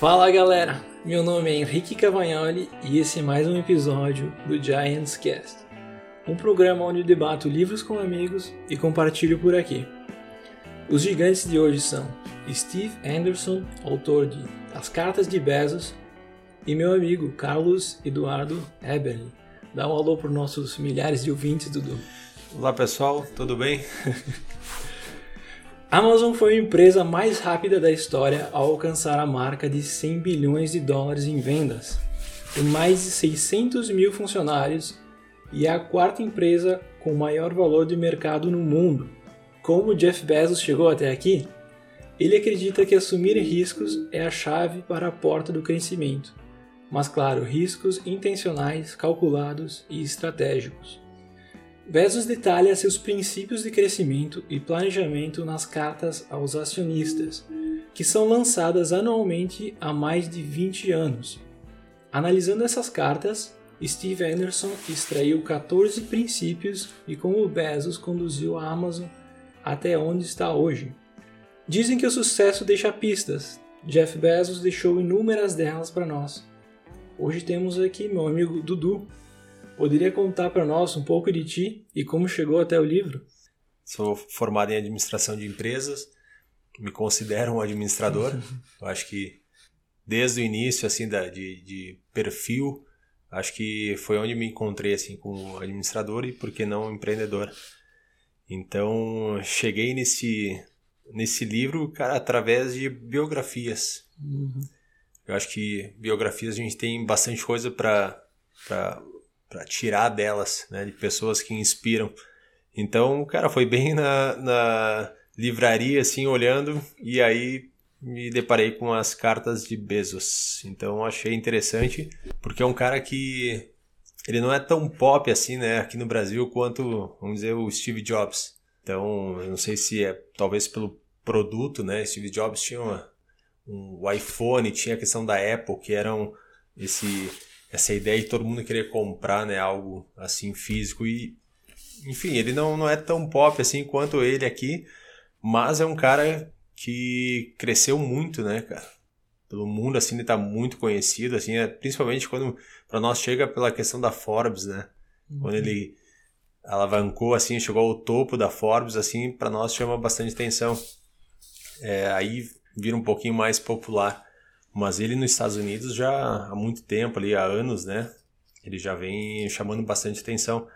Fala galera, meu nome é Henrique Cavagnoli e esse é mais um episódio do Giants Cast, um programa onde debato livros com amigos e compartilho por aqui. Os gigantes de hoje são Steve Anderson, autor de As Cartas de Bezos, e meu amigo Carlos Eduardo Eberle. Dá um alô para os nossos milhares de ouvintes, Dudu. Olá pessoal, tudo bem? A Amazon foi a empresa mais rápida da história ao alcançar a marca de 100 bilhões de dólares em vendas. Tem mais de 600 mil funcionários e é a quarta empresa com maior valor de mercado no mundo. Como Jeff Bezos chegou até aqui? Ele acredita que assumir riscos é a chave para a porta do crescimento, mas claro, riscos intencionais, calculados e estratégicos. Bezos detalha seus princípios de crescimento e planejamento nas cartas aos acionistas, que são lançadas anualmente há mais de 20 anos. Analisando essas cartas, Steve Anderson extraiu 14 princípios e como Bezos conduziu a Amazon até onde está hoje. Dizem que o sucesso deixa pistas. Jeff Bezos deixou inúmeras delas para nós. Hoje temos aqui meu amigo Dudu. Poderia contar para nós um pouco de ti e como chegou até o livro? Sou formado em administração de empresas, me considero um administrador. Eu acho que desde o início assim da, de, de perfil, acho que foi onde me encontrei assim como administrador e por que não empreendedor. Então, cheguei nesse, nesse livro, cara, através de biografias. Uhum. Eu acho que biografias a gente tem bastante coisa para tirar delas, né? De pessoas que inspiram. Então, cara, foi bem na, na livraria, assim, olhando, e aí me deparei com as cartas de Bezos. Então, achei interessante, porque é um cara que ele não é tão pop assim, né, aqui no Brasil quanto, vamos dizer, o Steve Jobs. Então, eu não sei se é talvez pelo produto, né? Steve Jobs tinha uma, um, o iPhone, tinha a questão da Apple, que eram esse essa ideia de todo mundo querer comprar, né, algo assim físico e enfim, ele não, não é tão pop assim quanto ele aqui, mas é um cara que cresceu muito, né, cara? pelo mundo, assim, ele tá muito conhecido, assim, é, principalmente quando para nós chega pela questão da Forbes, né? Uhum. Quando ele alavancou, assim, chegou ao topo da Forbes, assim, para nós chama bastante atenção. É, aí vira um pouquinho mais popular. Mas ele nos Estados Unidos já há muito tempo, ali, há anos, né? Ele já vem chamando bastante atenção.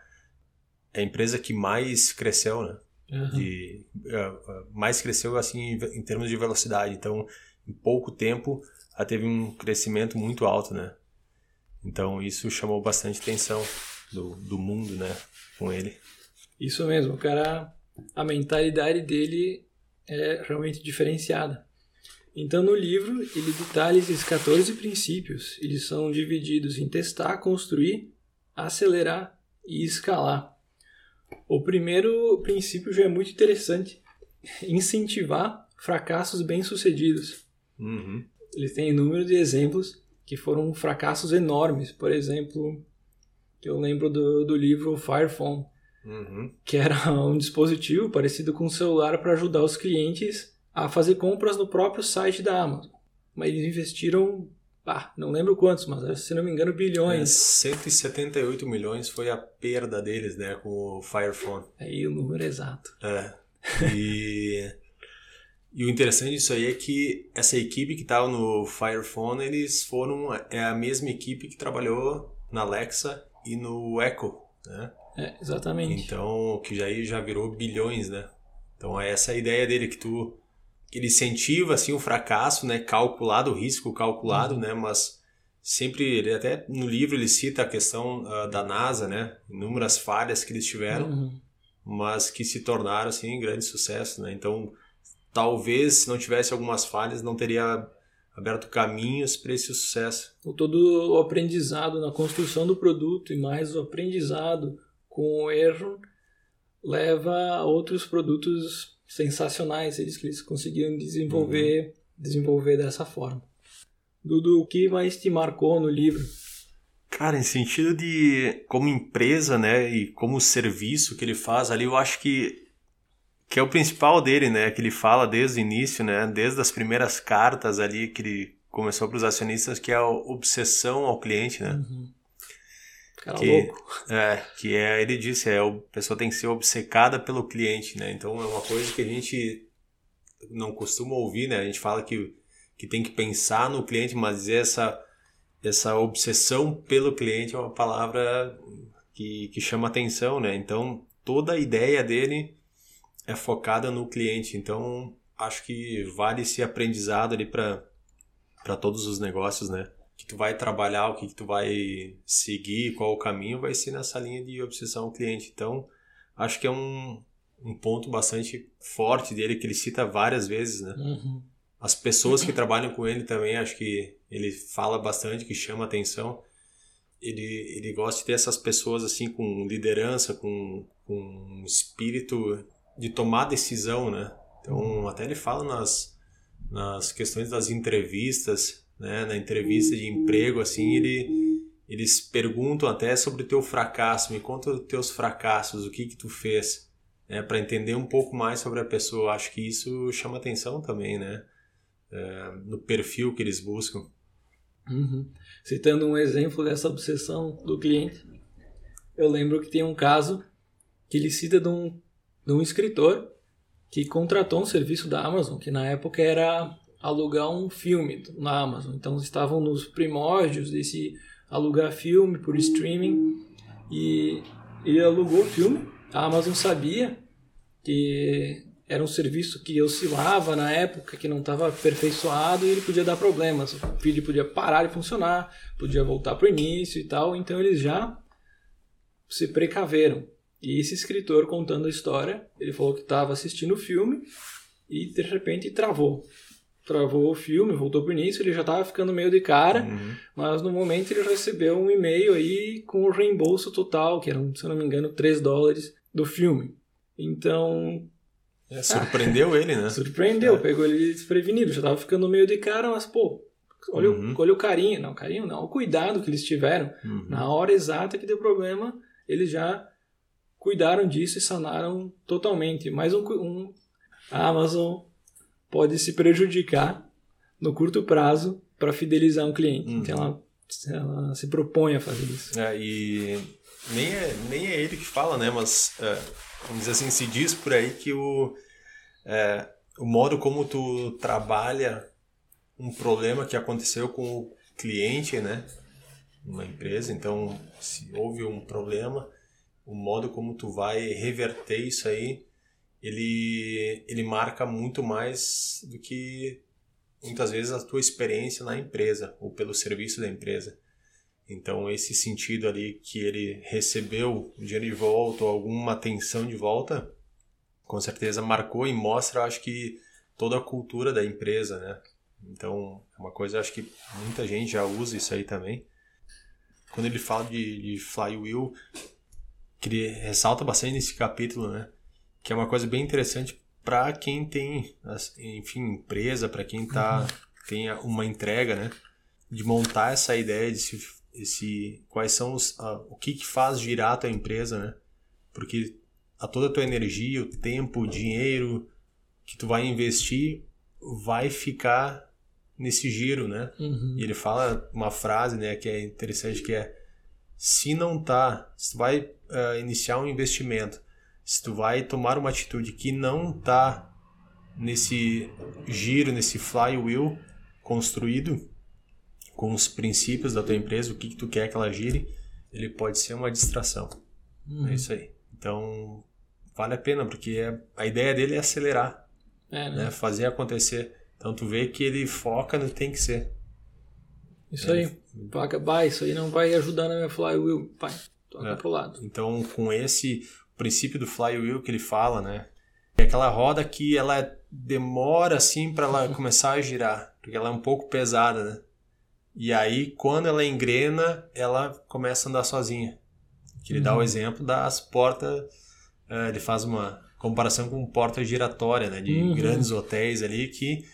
É a empresa que mais cresceu, né? Uhum. De, uh, mais cresceu, assim, em termos de velocidade. Então, em pouco tempo, ela teve um crescimento muito alto, né? Então isso chamou bastante atenção do, do mundo, né, com ele. Isso mesmo, o cara, a mentalidade dele é realmente diferenciada. Então no livro ele detalha esses 14 princípios, eles são divididos em testar, construir, acelerar e escalar. O primeiro princípio já é muito interessante, incentivar fracassos bem-sucedidos. Uhum. Eles têm inúmeros de exemplos que foram fracassos enormes. Por exemplo, eu lembro do, do livro Fire Phone, uhum. que era um dispositivo parecido com um celular para ajudar os clientes a fazer compras no próprio site da Amazon. Mas eles investiram, ah, não lembro quantos, mas se não me engano, bilhões. É, 178 milhões foi a perda deles, né, com o Fire Phone. Aí o número exato. É. E E o interessante disso aí é que essa equipe que estava no Fire Phone, eles foram é a mesma equipe que trabalhou na Alexa e no Echo, né? É, exatamente. Então, que já já virou bilhões, né? Então, é essa a ideia dele que tu ele incentiva assim o fracasso, né, calculado, o risco calculado, uhum. né, mas sempre ele até no livro ele cita a questão uh, da NASA, né, inúmeras falhas que eles tiveram, uhum. mas que se tornaram assim grande sucesso, né? Então, talvez se não tivesse algumas falhas não teria aberto caminhos para esse sucesso. Todo o aprendizado na construção do produto e mais o aprendizado com o erro leva a outros produtos sensacionais, eles que eles conseguiram desenvolver, uhum. desenvolver dessa forma. Dudu, o que mais te marcou no livro? Cara, em sentido de como empresa, né, e como serviço que ele faz ali, eu acho que que é o principal dele, né? Que ele fala desde o início, né? Desde as primeiras cartas ali que ele começou para os acionistas, que é a obsessão ao cliente, né? Uhum. Cara que, louco. É, que é, ele disse, é, a pessoa tem que ser obcecada pelo cliente, né? Então é uma coisa que a gente não costuma ouvir, né? A gente fala que, que tem que pensar no cliente, mas essa, essa obsessão pelo cliente é uma palavra que, que chama atenção, né? Então toda a ideia dele é focada no cliente. Então acho que vale esse aprendizado ali para todos os negócios, né? Que tu vai trabalhar, o que, que tu vai seguir, qual o caminho, vai ser nessa linha de obsessão ao cliente. Então acho que é um, um ponto bastante forte dele que ele cita várias vezes, né? Uhum. As pessoas que trabalham com ele também, acho que ele fala bastante, que chama atenção. Ele, ele gosta de ter essas pessoas assim com liderança, com, com um espírito de tomar decisão, né? Então, até ele fala nas, nas questões das entrevistas, né? Na entrevista de emprego, assim, ele, eles perguntam até sobre o teu fracasso. Me conta os teus fracassos, o que que tu fez né, para entender um pouco mais sobre a pessoa. Acho que isso chama atenção também, né? É, no perfil que eles buscam. Uhum. Citando um exemplo dessa obsessão do cliente, eu lembro que tem um caso que ele cita de um, de um escritor que contratou um serviço da Amazon, que na época era alugar um filme na Amazon. Então estavam nos primórdios desse alugar filme por streaming e ele alugou o filme a Amazon sabia que era um serviço que oscilava na época, que não estava aperfeiçoado e ele podia dar problemas. O feed podia parar de funcionar, podia voltar para o início e tal. Então eles já se precaveram. E esse escritor contando a história, ele falou que estava assistindo o filme e de repente travou. Travou o filme, voltou para o início, ele já estava ficando meio de cara, Uhum. mas no momento ele recebeu um e-mail aí com o reembolso total, que eram, se eu não me engano, 3 dólares do filme. Então, É, surpreendeu ele, né? surpreendeu, É. pegou ele desprevenido. Já tava ficando meio de cara, mas, pô, olha, o- Uhum. olha o carinho. Não, carinho não, o cuidado que eles tiveram. Uhum. Na hora exata que deu problema, eles já cuidaram disso e sanaram totalmente. Mas um, um, a Amazon pode se prejudicar no curto prazo para fidelizar um cliente. Uhum. Então ela, ela se propõe a fazer isso. É, e nem é, nem é ele que fala, né? Mas, é, vamos dizer assim, se diz por aí que o, é, o modo como tu trabalha um problema que aconteceu com o cliente, né? Uma empresa, então, se houve um problema, o modo como tu vai reverter isso aí, ele, ele marca muito mais do que muitas vezes a tua experiência na empresa ou pelo serviço da empresa. Então, esse sentido ali que ele recebeu dinheiro de volta ou alguma atenção de volta, com certeza marcou e mostra, acho que, toda a cultura da empresa, né? Então, é uma coisa, acho que muita gente já usa isso aí também. Quando ele fala de, de flywheel, que ele ressalta bastante nesse capítulo, né? Que é uma coisa bem interessante para quem tem, enfim, empresa, para quem tá, tem uma entrega, né? de montar essa ideia de se, esse, quais são os, a- o que, que faz girar a tua empresa, né? Porque a toda a tua energia, o tempo, o dinheiro que tu vai investir vai ficar nesse giro, né? Uhum. E ele fala uma frase, né, que é interessante, que é se não tá, se tu vai ah, iniciar um investimento, se tu vai tomar uma atitude que não tá nesse giro, nesse flywheel construído com os princípios da tua empresa, o que, que tu quer que ela gire, ele pode ser uma distração. Uhum. É isso aí. Então, vale a pena, porque é- a ideia dele é acelerar, É, né? né? fazer acontecer. Então, tu vê que ele foca no que tem que ser. Isso aí. Vai, isso aí não vai ajudar na minha flywheel. Pai, toca É. pro lado. Então, com esse princípio do flywheel que ele fala, né? É aquela roda que ela demora assim para ela começar a girar, porque ela é um pouco pesada, né? E aí, quando ela engrena, ela começa a andar sozinha. Que ele dá o exemplo das portas, eh, ele faz uma comparação com porta giratória, né? De Uhum. grandes hotéis ali que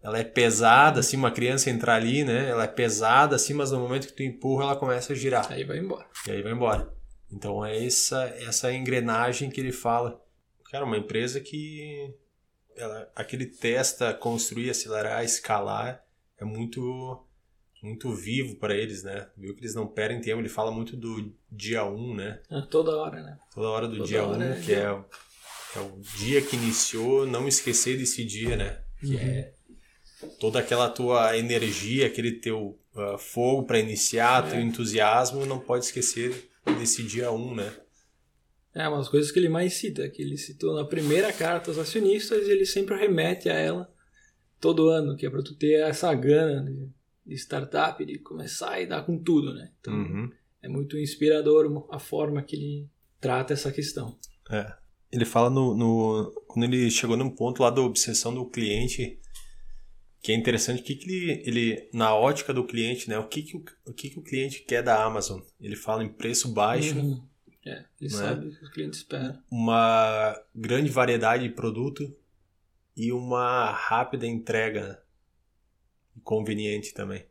ela é pesada, assim, uma criança entrar ali, né? Ela é pesada, assim, mas no momento que tu empurra, ela começa a girar. Aí vai embora. E aí vai embora. Então é essa, essa engrenagem que ele fala. Cara, uma empresa que ela, aquele testa construir, acelerar, escalar, é muito muito vivo para eles, né? Viu que eles não perdem tempo, ele fala muito do dia 1, um, né? É, toda hora, né? Toda hora do Toda dia 1, hora um, é que é, é o dia que iniciou, não esquecer desse dia, né? Que Uhum. é toda aquela tua energia, aquele teu ah, fogo para iniciar, É. teu entusiasmo, não pode esquecer desse dia 1, um, né? É, umas coisas que ele mais cita, que ele citou na primeira carta aos acionistas, ele sempre remete a ela todo ano, que é para tu ter essa gana de, de startup, de começar e dar com tudo, né? Então, Uhum. é muito inspirador a forma que ele trata essa questão. É. Ele fala no, no- Quando ele chegou num ponto lá da obsessão do cliente, que é interessante, o que, que ele, ele. Na ótica do cliente, né? O que, que, o, o que, que o cliente quer da Amazon? Ele fala em preço baixo, Uhum. É, ele Né? sabe o que o cliente espera. uma grande variedade de produto e uma rápida entrega conveniente também.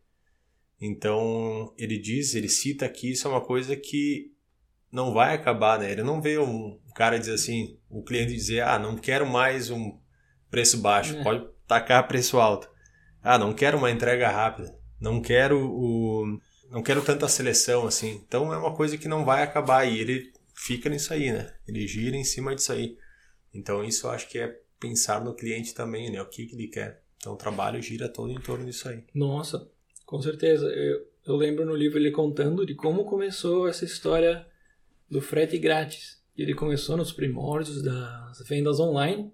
Então ele diz, ele cita aqui, isso é uma coisa que não vai acabar, né? Ele não vê um cara dizer assim, o cliente dizer, ah, não quero mais um preço baixo, É. pode tacar preço alto. Ah, não quero uma entrega rápida, não quero o, não quero tanta seleção assim. Então é uma coisa que não vai acabar e ele fica nisso aí, né? Ele gira em cima disso aí. Então isso eu acho que é pensar no cliente também, né? O que, que ele quer. Então o trabalho gira todo em torno disso aí. Nossa, com certeza. Eu, eu lembro no livro ele contando de como começou essa história do frete grátis. Ele começou nos primórdios das vendas online.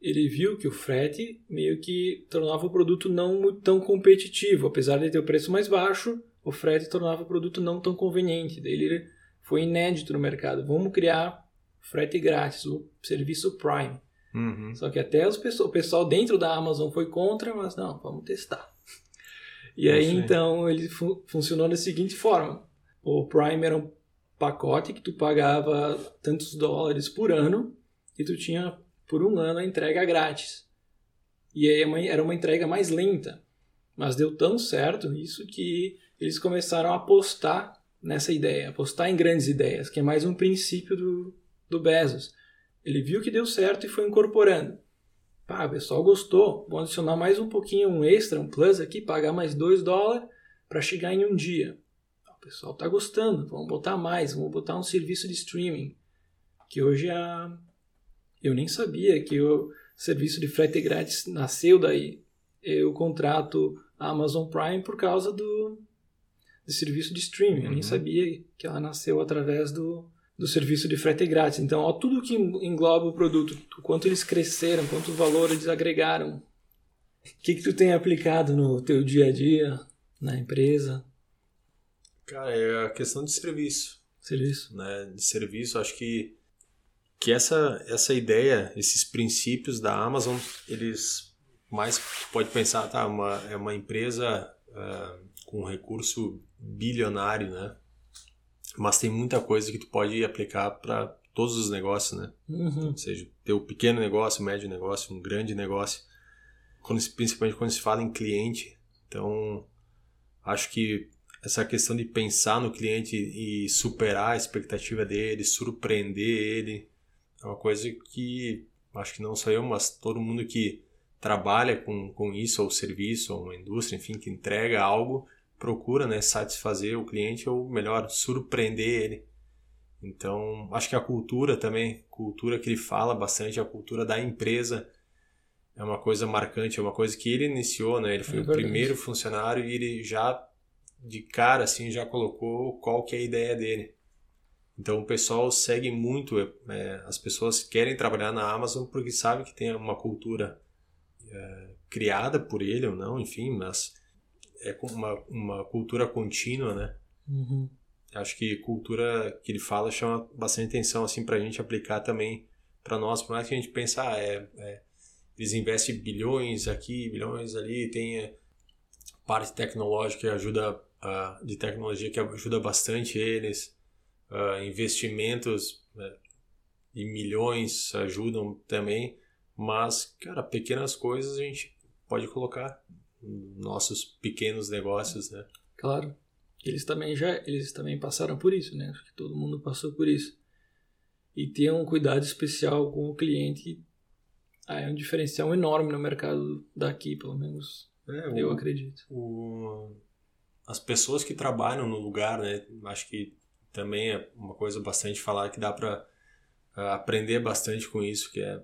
Ele viu que o frete meio que tornava o produto não muito tão competitivo. Apesar de ter o preço mais baixo, o frete tornava o produto não tão conveniente. Daí ele foi inédito no mercado. Vamos criar frete grátis, o serviço Prime. Uhum. Só que até os o pessoal dentro da Amazon foi contra, mas não, vamos testar. E aí então ele fu- funcionou da seguinte forma: o Prime era um pacote que tu pagava tantos dólares por ano e tu tinha por um ano a entrega grátis. E aí é era uma entrega mais lenta, mas deu tão certo isso que eles começaram a apostar nessa ideia, apostar em grandes ideias, que é mais um princípio do, do Bezos. Ele viu que deu certo e foi incorporando. Pá, o pessoal gostou. Vamos adicionar mais um pouquinho, um extra, um plus aqui, pagar mais 2 dólares para chegar em um dia. O pessoal tá gostando, vamos botar mais, vamos botar um serviço de streaming. Que hoje a... eu nem sabia que o serviço de frete grátis nasceu daí. Eu contrato a Amazon Prime por causa do, do serviço de streaming. Eu nem Uhum. sabia que ela nasceu através do, do serviço de frete grátis. Então, ó, tudo que engloba o produto, o quanto eles cresceram, quanto valor eles agregaram. O que, que tu tem aplicado no teu dia a dia, na empresa, Cara, é a questão de serviço. serviço? né, de serviço, acho que que essa essa ideia, esses princípios da Amazon, eles mais pode pensar, tá, uma é uma empresa ah, com recurso bilionário, né? Mas tem muita coisa que tu pode aplicar para todos os negócios, né? Uhum. Ou seja, ter o pequeno negócio, médio negócio, um grande negócio, quando, se- principalmente quando se fala em cliente. Então, acho que essa questão de pensar no cliente e superar a expectativa dele, surpreender ele, é uma coisa que acho que não só eu, mas todo mundo que trabalha com, com isso, ou serviço, ou uma indústria, enfim, que entrega algo, procura né, satisfazer o cliente, ou melhor, surpreender ele. Então, acho que a cultura também, cultura que ele fala bastante, a cultura da empresa é uma coisa marcante, é uma coisa que ele iniciou, né? Ele foi É o primeiro funcionário e ele já de cara assim já colocou qual que é a ideia dele. Então o pessoal segue muito, é, as pessoas querem trabalhar na Amazon porque sabem que tem uma cultura é, criada por ele ou não, enfim, mas é uma, uma cultura contínua, né? Uhum. acho que cultura que ele fala chama bastante atenção assim para a gente aplicar também para nós por mais que a gente pense ah, é, é, eles investem bilhões aqui bilhões ali tem é, parte tecnológica que ajuda de tecnologia que ajuda bastante eles ah, investimentos né, e milhões ajudam também mas cara pequenas coisas a gente pode colocar nos nossos pequenos negócios né Claro. Eles também já, eles também passaram por isso, né? Acho que todo mundo passou por isso. E ter um cuidado especial com o cliente ah, é um diferencial enorme no mercado daqui, pelo menos É, o, eu acredito. o- as pessoas que trabalham no lugar, né? Acho que também é uma coisa bastante falar que dá para aprender bastante com isso, que é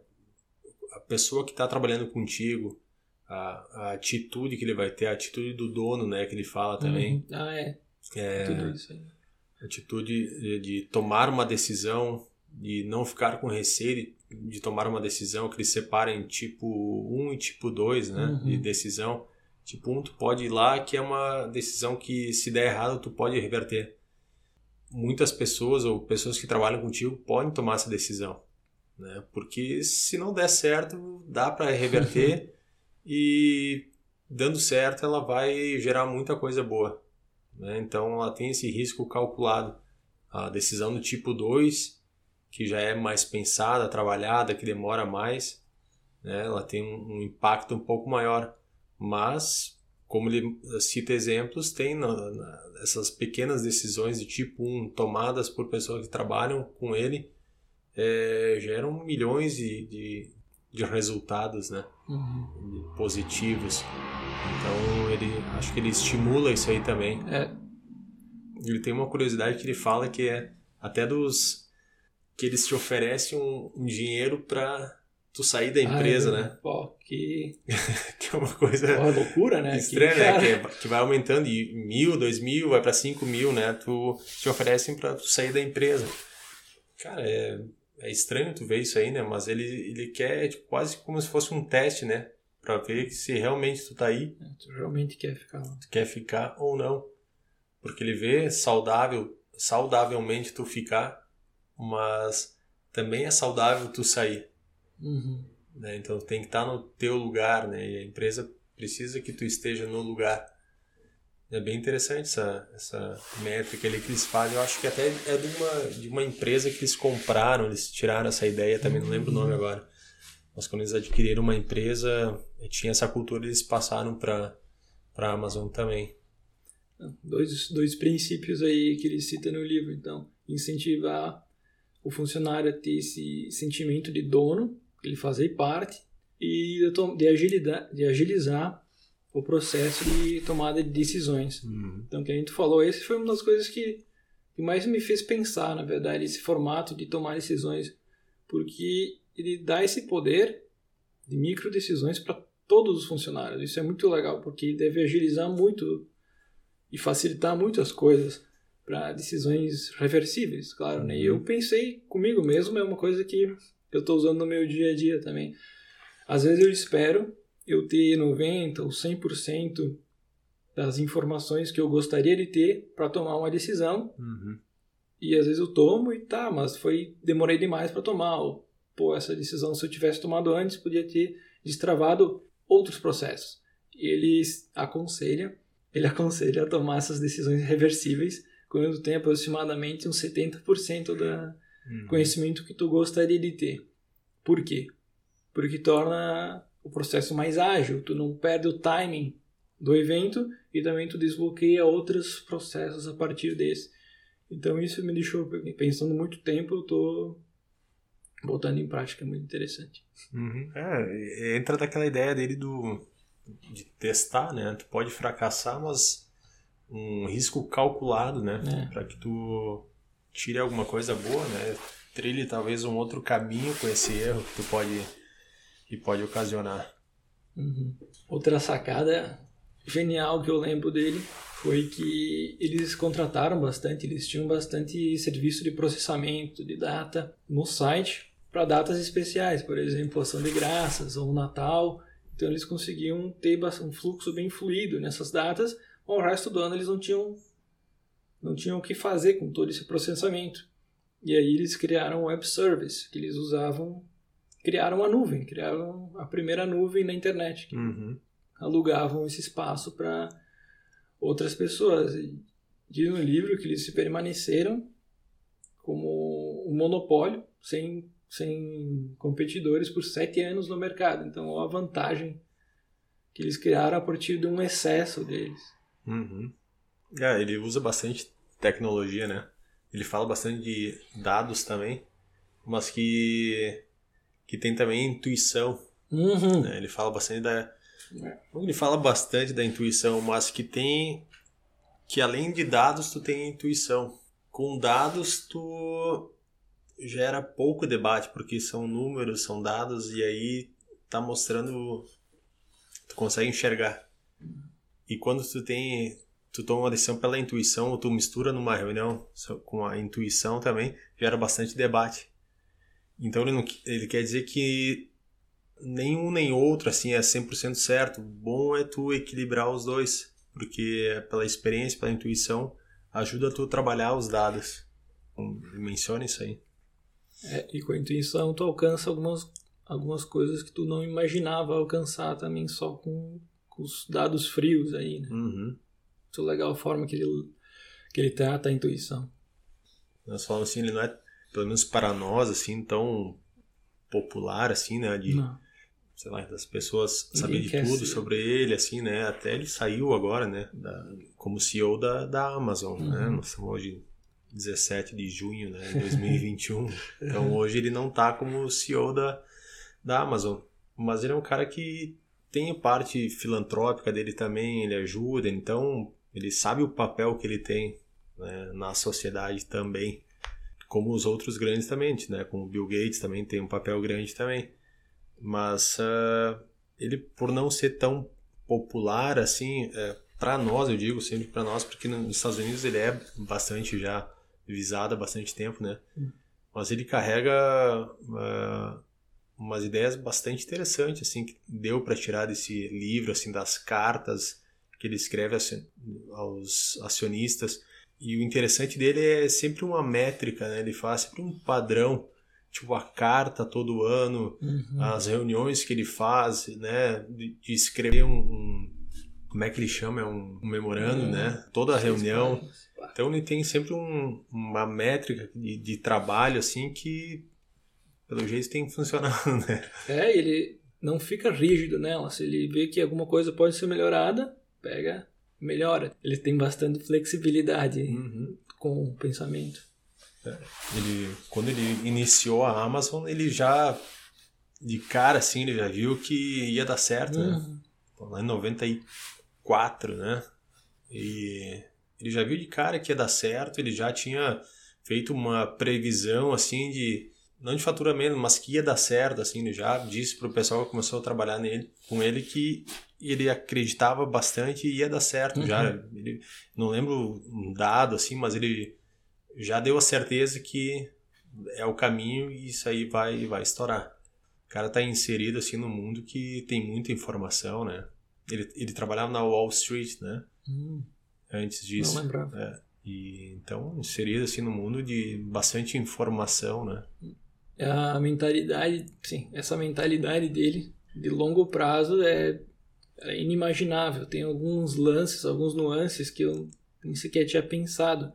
a pessoa que está trabalhando contigo, a, a atitude que ele vai ter, a atitude do dono, né? Que ele fala também. Uhum. Ah, é. É, Tudo isso aí. atitude de, de tomar uma decisão, de não ficar com receio de, de tomar uma decisão, que eles separem tipo 1 e tipo 2, né, Uhum. de decisão. Tipo 1 tu pode ir lá, que é uma decisão que se der errado tu pode reverter. Muitas pessoas ou pessoas que trabalham contigo podem tomar essa decisão, né? Porque se não der certo, dá para reverter e dando certo ela vai gerar muita coisa boa né? Então ela tem esse risco calculado. A decisão do tipo 2, que já é mais pensada, trabalhada, que demora mais, né? ela tem um, um impacto um pouco maior. Mas, como ele cita exemplos, tem na- na- essas pequenas decisões de tipo 1 tomadas por pessoas que trabalham com ele, eh, geram milhões de, de, de resultados, né? Uhum. positivos. Então ele acho que ele estimula isso aí também. É, Ele tem uma curiosidade que ele fala que é até dos que eles te oferecem um, um dinheiro pra tu sair da empresa, Ai, né? Pô, que Que é uma coisa pô, loucura, né? estranha, que, né? Que, é- que vai aumentando de mil, dois mil, vai pra cinco mil, né? Tu te oferecem pra tu sair da empresa. Cara, é, é estranho tu ver isso aí, né? Mas ele, ele quer tipo, quase como se fosse um teste, né? Pra ver se realmente tu tá aí Tu realmente quer ficar lá. tu quer ficar ou não. Porque ele vê saudável, saudavelmente tu ficar, mas também é saudável tu sair. Uhum. Né? Então tem que estar no teu lugar, né? E a empresa precisa que tu esteja no lugar. É bem interessante essa, essa métrica ali que eles fazem. Eu acho que até é de uma, de uma empresa que eles compraram, eles tiraram essa ideia, também não lembro o nome agora. Mas quando eles adquiriram uma empresa, tinha essa cultura eles passaram para a Amazon também. Dois, dois princípios aí que ele cita no livro, então. Incentivar o funcionário a ter esse sentimento de dono, ele fazer parte, e de, de, agilidade, de agilizar o processo de tomada de decisões. Então, o que a gente falou, esse foi uma das coisas que, que mais me fez pensar, na verdade, esse formato de tomar decisões, porque ele dá esse poder de micro decisões para todos os funcionários. Isso é muito legal, porque deve agilizar muito e facilitar muito as coisas para decisões reversíveis, claro. Né? E eu pensei comigo mesmo, é uma coisa que eu estou usando no meu dia a dia também. Às vezes eu espero eu ter 90% ou 100% das informações que eu gostaria de ter para tomar uma decisão Uhum. e às vezes eu tomo e tá, mas foi demorei demais para tomar. Ou, pô, essa decisão se eu tivesse tomado antes podia ter destravado outros processos. E ele aconselha, ele aconselha a tomar essas decisões reversíveis quando tem aproximadamente uns 70% da Uhum. conhecimento que tu gostaria de ter. Por quê? Porque torna o processo mais ágil, tu não perde o timing do evento e também tu desbloqueia outros processos a partir desse. Então isso me deixou pensando muito tempo, eu tô botando em prática, é muito interessante. Uhum. É, entra daquela ideia dele do de testar, né? Tu pode fracassar, mas um risco calculado, né? É. Para que tu tire alguma coisa boa, né? Trilhe talvez um outro caminho com esse erro que tu pode que pode ocasionar. Uhum. Outra sacada genial que eu lembro dele foi que eles contrataram bastante, eles tinham bastante serviço de processamento de data no site para datas especiais, por exemplo, ação de graças ou Natal. Então eles conseguiam ter um fluxo bem fluido nessas datas, o resto do ano eles não tinham não tinham o que fazer com todo esse processamento. E aí eles criaram um web service que eles usavam, criaram uma nuvem, criaram a primeira nuvem na internet, que Uhum. alugavam esse espaço para outras pessoas. E diz no livro que eles permaneceram como um monopólio, sem, sem competidores, por sete anos no mercado. Então, a vantagem que eles criaram a partir de um excesso deles. Uhum. É, ele usa bastante tecnologia, né? Ele fala bastante de dados também, mas que que tem também intuição Uhum. né? Ele fala bastante da, Ele fala bastante da intuição, mas que tem que além de dados tu tem intuição. Com dados tu gera pouco debate porque são números, são dados e aí tá mostrando tu consegue enxergar. E quando tu tem tu toma uma decisão pela intuição ou tu mistura numa reunião com a intuição também, gera bastante debate. Então ele, não, ele quer dizer que nenhum nem outro assim é 100% certo. Bom é tu equilibrar os dois, porque pela experiência, pela intuição, ajuda tu a trabalhar os dados. Menciona isso aí. É, e com a intuição tu alcança algumas, algumas coisas que tu não imaginava alcançar também só com, com os dados frios aí, né? Uhum. Muito legal a forma que ele, que ele trata a intuição. Nós falamos assim, ele não é, pelo menos para nós, assim, tão popular, assim, né? De, não. sei lá, das pessoas saber de tudo ser. sobre ele, assim, né? Até ele saiu agora, né? Da, como CEO da, da Amazon, né? uhum. né? Nós estamos hoje 17 de junho né, de 2021. então hoje ele não está como CEO da, da Amazon. Mas ele é um cara que tem a parte filantrópica dele também, ele ajuda, então ele sabe o papel que ele tem né, na sociedade também. Como os outros grandes também, né? Como Bill Gates também tem um papel grande também. Mas uh, ele, por não ser tão popular assim, é, para nós, eu digo sempre para nós, porque nos Estados Unidos ele é bastante já visado há bastante tempo, né? Hum. Mas ele carrega uh, umas ideias bastante interessantes, assim, que deu para tirar desse livro, assim, das cartas que ele escreve aos acionistas. E o interessante dele é sempre uma métrica, né? Ele faz sempre um padrão, tipo a carta todo ano, uhum. as reuniões que ele faz, né? De, de escrever um, um, como é que ele chama? É um, um memorando, uhum. né? Toda a reunião. Então ele tem sempre um, uma métrica de, de, trabalho assim que pelo jeito tem funcionado, né? É, ele não fica rígido nela. Se ele vê que alguma coisa pode ser melhorada, pega, melhora. Ele tem bastante flexibilidade uhum. com o pensamento. É, ele, quando ele iniciou a Amazon, ele já de cara assim, ele já viu que ia dar certo, né? uhum. né? Lá em 94, né? E ele já viu de cara que ia dar certo, ele já tinha feito uma previsão assim de não de faturamento, mas que ia dar certo, assim, ele já disse pro pessoal que começou a trabalhar nele, com ele que ele acreditava bastante e ia dar certo uhum. já. Ele, não lembro um dado assim, mas ele já deu a certeza que é o caminho e isso aí vai vai estourar. O cara tá inserido assim no mundo que tem muita informação, né? Ele, ele trabalhava na Wall Street, né? Uhum antes disso. Não lembrava. É, e então inserido assim no mundo de bastante informação, né? A mentalidade, sim, essa mentalidade dele de longo prazo é, é inimaginável. Tem alguns lances, alguns nuances que eu nem sequer tinha pensado.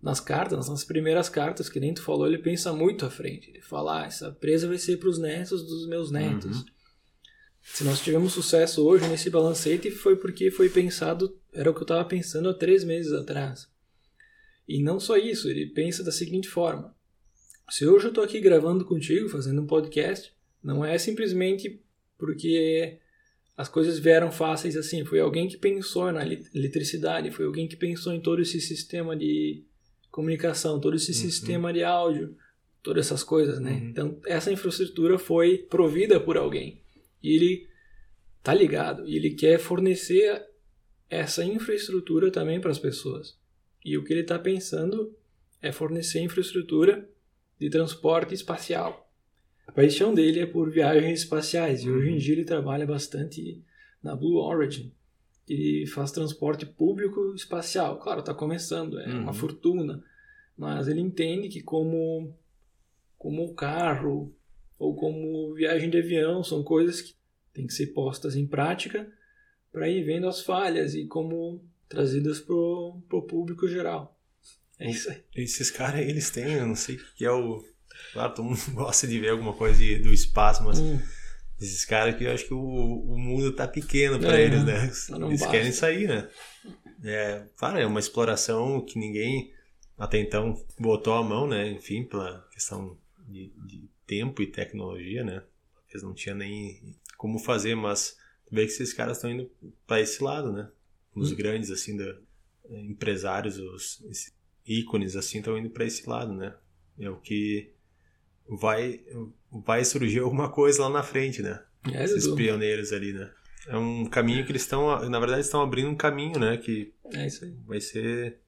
Nas cartas, nas primeiras cartas que nem tu falou, ele pensa muito à frente. Ele fala, ah, essa presa vai ser para os netos dos meus netos. Uhum. Se nós tivemos sucesso hoje nesse balancete foi porque foi pensado, era o que eu estava pensando há três meses atrás. E não só isso, ele pensa da seguinte forma: se hoje eu estou aqui gravando contigo, fazendo um podcast, não é simplesmente porque as coisas vieram fáceis assim. Foi alguém que pensou na eletricidade, foi alguém que pensou em todo esse sistema de comunicação, todo esse uhum. sistema de áudio, todas essas coisas, né? Uhum. Então, essa infraestrutura foi provida por alguém. E ele tá ligado e ele quer fornecer essa infraestrutura também para as pessoas. E o que ele está pensando é fornecer infraestrutura de transporte espacial. A paixão dele é por viagens espaciais e hoje em uhum. dia ele trabalha bastante na Blue Origin. Ele faz transporte público espacial. Claro, está começando, é uhum. uma fortuna, mas ele entende que como como o carro ou como viagem de avião, são coisas que têm que ser postas em prática para ir vendo as falhas e como trazidas para o público geral. É isso aí. Esses caras, eles têm, eu não sei o que é o... Claro, todo mundo gosta de ver alguma coisa de, do espaço, mas hum. esses caras que eu acho que o, o mundo tá pequeno para é, eles, né? Eles basta. querem sair, né? É, claro, é uma exploração que ninguém até então botou a mão, né? Enfim, pela questão de, de tempo e tecnologia, né? Eles não tinham nem como fazer, mas vê que esses caras estão indo para esse lado, né? Os Hum. grandes, assim, da, empresários, os esses ícones, assim, estão indo para esse lado, né? É o que vai, vai surgir alguma coisa lá na frente, né? É, Esses pioneiros ali, né? É um caminho que eles estão, na verdade, estão abrindo um caminho, né? Que É isso aí. vai ser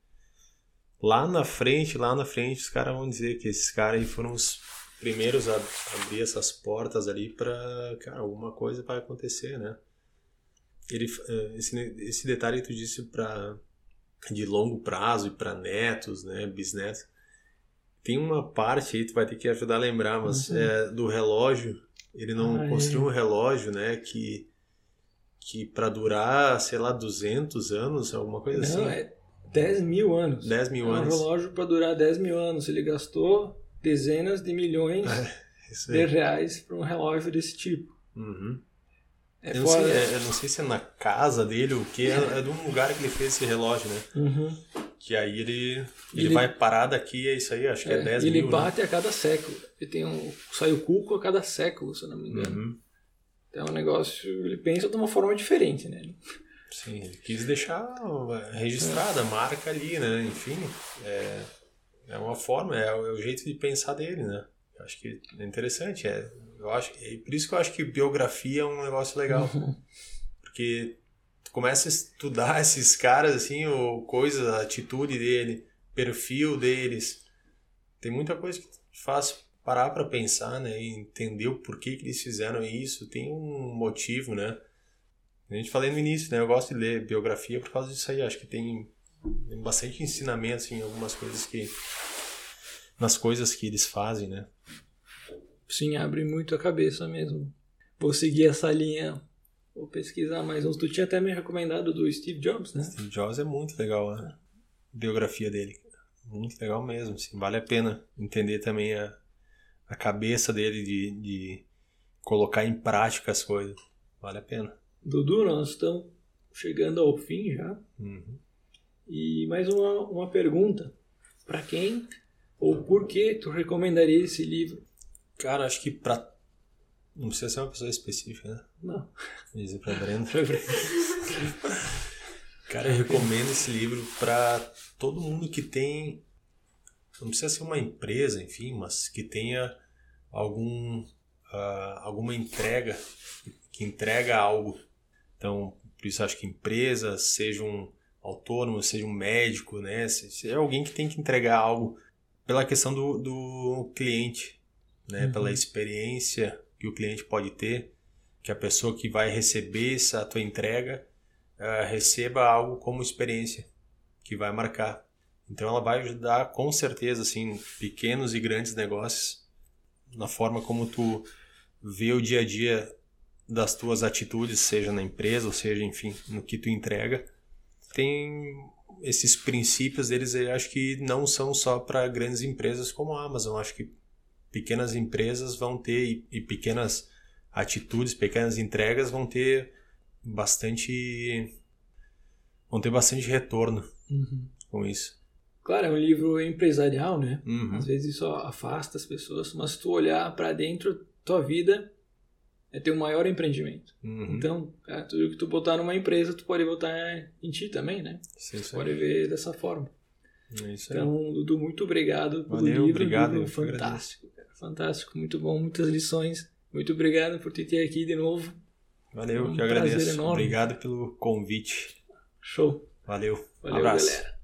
lá na frente, lá na frente, os caras vão dizer que esses caras aí foram os primeiros a abrir essas portas ali pra, cara, alguma coisa vai acontecer, né? Ele, eh, esse, esse detalhe que tu disse pra, de longo prazo e para netos, né, bisnetos, tem uma parte aí, tu vai ter que ajudar a lembrar, mas Uhum. é, do relógio, ele não Ah, é. construiu um relógio, né, que que para durar, sei lá, 200 anos, alguma coisa assim. Não, é 10 mil anos. 10 mil é um anos. relógio para durar 10 mil anos. Ele gastou dezenas de milhões Isso de reais para um relógio desse tipo. Uhum. É eu, não sei, é- eu não sei se é na casa dele ou o que, é, é de um lugar que ele fez esse relógio, né? Uhum. Que aí ele, ele, Ele- vai parar daqui, é isso aí, acho que é, É, 10 e ele mil. né? bate a cada século. Ele tem um. Sai o cuco a cada século, se eu não me engano. Uhum. Então é um negócio. Ele pensa de uma forma diferente, né? Sim, ele quis deixar registrada a marca ali, né? Enfim, é, é uma forma, é, o- é o jeito de pensar dele, né? Acho que é interessante. É, eu acho, é por isso que eu acho que biografia é um negócio legal. Porque tu começa a estudar esses caras, assim, o coisa, a atitude dele, perfil deles. Tem muita coisa que faz parar para pensar, né? E entender o porquê que eles fizeram isso. Tem um motivo, né? A gente falei no início, né? Eu gosto de ler biografia por causa disso aí. Acho que tem, tem bastante ensinamento assim, em algumas coisas que... Nas coisas que eles fazem, né? Sim, abre muito a cabeça mesmo. Vou seguir essa linha. Vou pesquisar mais uns. Tu tinha até me recomendado do Steve Jobs, né? Steve Jobs é muito legal a biografia dele. Muito legal mesmo. Assim, vale a pena entender também a, a cabeça dele de, de colocar em prática as coisas. Vale a pena. Dudu, nós estamos chegando ao fim já. Uhum. E mais uma, uma pergunta. Para quem ou por que tu recomendaria esse livro? Cara, acho que pra. Não precisa ser uma pessoa específica, né? Não. Dizer pra Brenda. Cara, eu recomendo esse livro para todo mundo que tem. Não precisa ser uma empresa, enfim, mas que tenha algum, ah, alguma entrega, que entrega algo. Então, por isso acho que empresas, seja um autônomo, seja um médico, né? Se, se é alguém que tem que entregar algo pela questão do, do cliente, né? Uhum. Pela experiência que o cliente pode ter, que a pessoa que vai receber essa tua entrega ah, receba algo como experiência que vai marcar. Então ela vai ajudar com certeza assim pequenos e grandes negócios na forma como tu vê o dia a dia das tuas atitudes, seja na empresa ou seja, enfim, no que tu entrega. Tem esses princípios deles, eu acho que não são só para grandes empresas como a Amazon, acho que pequenas empresas vão ter e, pequenas atitudes, pequenas entregas vão ter bastante vão ter bastante retorno Uhum. com isso. Claro, é um livro empresarial, né? Uhum. Às vezes isso afasta as pessoas, mas se tu olhar para dentro, tua vida é teu maior empreendimento. Uhum. Então, cara, tudo que tu botar numa empresa, tu pode botar em ti também, né? Isso, isso Pode ver dessa forma. É. Então, Dudu, muito obrigado pelo Valeu, livro. obrigado, livro fantástico. Fantástico, muito bom, muitas lições. Muito obrigado por te ter aqui de novo. Valeu, um que prazer agradeço. enorme. Obrigado pelo convite. Show. Valeu. Valeu, Abraço. galera.